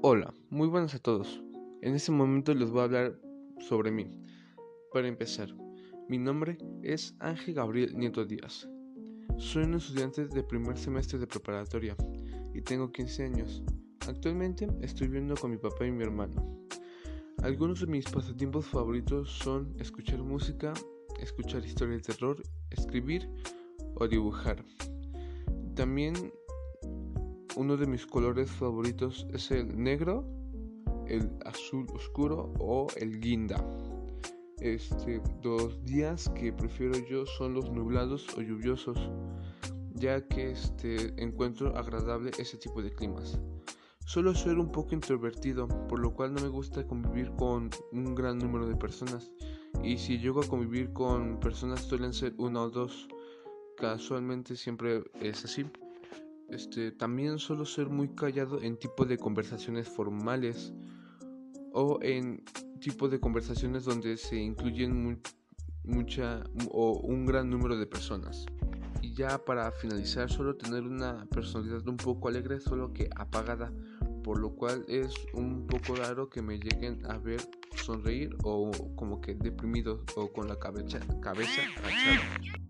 Hola, muy buenas a todos. En este momento les voy a hablar sobre mí. Para empezar, mi nombre es Ángel Gabriel Nieto Díaz. Soy un estudiante de primer semestre de preparatoria y tengo 15 años. Actualmente estoy viviendo con mi papá y mi hermano. Algunos de mis pasatiempos favoritos son escuchar música, escuchar historias de terror, escribir o dibujar. También uno de mis colores favoritos es el negro, el azul oscuro o el guinda. Este, los días que prefiero yo son los nublados o lluviosos, ya que este, encuentro agradable ese tipo de climas. Suelo ser un poco introvertido, por lo cual no me gusta convivir con un gran número de personas. Y si llego a convivir con personas suelen ser una o dos. Casualmente siempre es así. Este, también suelo ser muy callado en tipo de conversaciones formales o en tipo de conversaciones donde se incluyen mucha o un gran número de personas. Y ya para finalizar, suelo tener una personalidad un poco alegre, solo que apagada, por lo cual es un poco raro que me lleguen a ver sonreír o como que deprimido o con la cabeza, cabeza agachada.